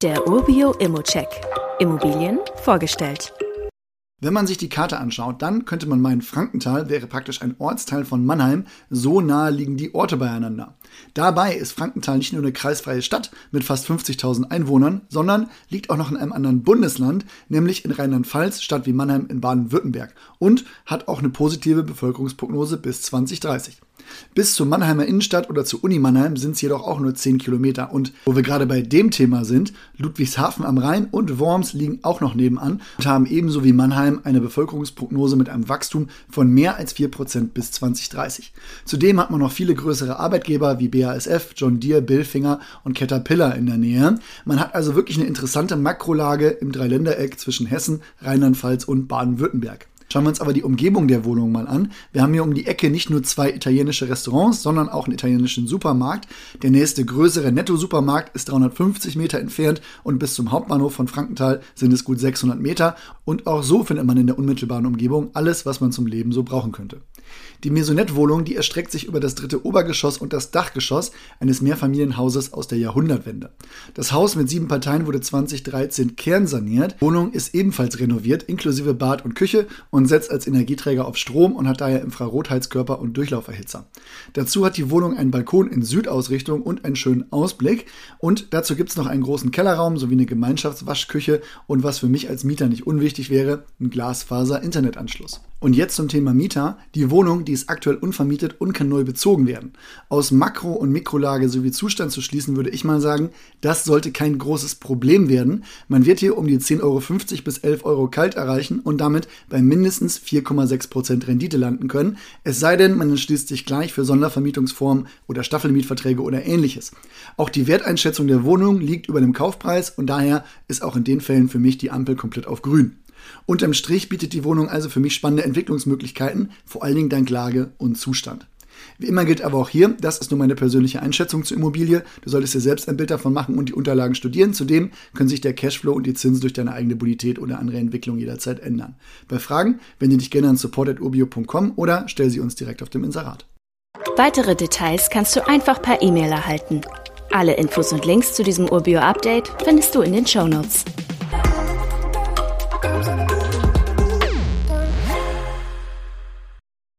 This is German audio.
Der Urbio Immocheck. Immobilien vorgestellt. Wenn man sich die Karte anschaut, dann könnte man meinen, Frankenthal wäre praktisch ein Ortsteil von Mannheim, so nahe liegen die Orte beieinander. Dabei ist Frankenthal nicht nur eine kreisfreie Stadt mit fast 50.000 Einwohnern, sondern liegt auch noch in einem anderen Bundesland, nämlich in Rheinland-Pfalz, Stadt wie Mannheim in Baden-Württemberg und hat auch eine positive Bevölkerungsprognose bis 2030. Bis zur Mannheimer Innenstadt oder zur Uni Mannheim sind es jedoch auch nur 10 Kilometer. Und wo wir gerade bei dem Thema sind, Ludwigshafen am Rhein und Worms liegen auch noch nebenan und haben ebenso wie Mannheim eine Bevölkerungsprognose mit einem Wachstum von mehr als 4% bis 2030. Zudem hat man noch viele größere Arbeitgeber wie BASF, John Deere, Billfinger und Caterpillar in der Nähe. Man hat also wirklich eine interessante Makrolage im Dreiländereck zwischen Hessen, Rheinland-Pfalz und Baden-Württemberg. Schauen wir uns aber die Umgebung der Wohnung mal an. Wir haben hier um die Ecke nicht nur zwei italienische Restaurants, sondern auch einen italienischen Supermarkt. Der nächste größere Netto-Supermarkt ist 350 Meter entfernt und bis zum Hauptbahnhof von Frankenthal sind es gut 600 Meter. Und auch so findet man in der unmittelbaren Umgebung alles, was man zum Leben so brauchen könnte. Die Maisonette-Wohnung, die erstreckt sich über das dritte Obergeschoss und das Dachgeschoss eines Mehrfamilienhauses aus der Jahrhundertwende. Das Haus mit sieben Parteien wurde 2013 kernsaniert. Die Wohnung ist ebenfalls renoviert, inklusive Bad und Küche und setzt als Energieträger auf Strom und hat daher Infrarotheizkörper und Durchlauferhitzer. Dazu hat die Wohnung einen Balkon in Südausrichtung und einen schönen Ausblick. Und dazu gibt es noch einen großen Kellerraum sowie eine Gemeinschaftswaschküche und was für mich als Mieter nicht unwichtig wäre, ein Glasfaser-Internetanschluss. Und jetzt zum Thema Mieter. Die Wohnung, die ist aktuell unvermietet und kann neu bezogen werden. Aus Makro- und Mikrolage sowie Zustand zu schließen, würde ich mal sagen, das sollte kein großes Problem werden. Man wird hier um die 10,50 Euro bis 11 Euro kalt erreichen und damit bei mindestens 4,6% Rendite landen können. Es sei denn, man entschließt sich gleich für Sondervermietungsformen oder Staffelmietverträge oder ähnliches. Auch die Werteinschätzung der Wohnung liegt über dem Kaufpreis und daher ist auch in den Fällen für mich die Ampel komplett auf grün. Unterm Strich bietet die Wohnung also für mich spannende Entwicklungsmöglichkeiten, vor allen Dingen dank Lage und Zustand. Wie immer gilt aber auch hier, das ist nur meine persönliche Einschätzung zur Immobilie. Du solltest dir selbst ein Bild davon machen und die Unterlagen studieren. Zudem können sich der Cashflow und die Zinsen durch deine eigene Bonität oder andere Entwicklung jederzeit ändern. Bei Fragen wende dich gerne an support.urbio.com oder stell sie uns direkt auf dem Inserat. Weitere Details kannst du einfach per E-Mail erhalten. Alle Infos und Links zu diesem Urbio-Update findest du in den Show Notes.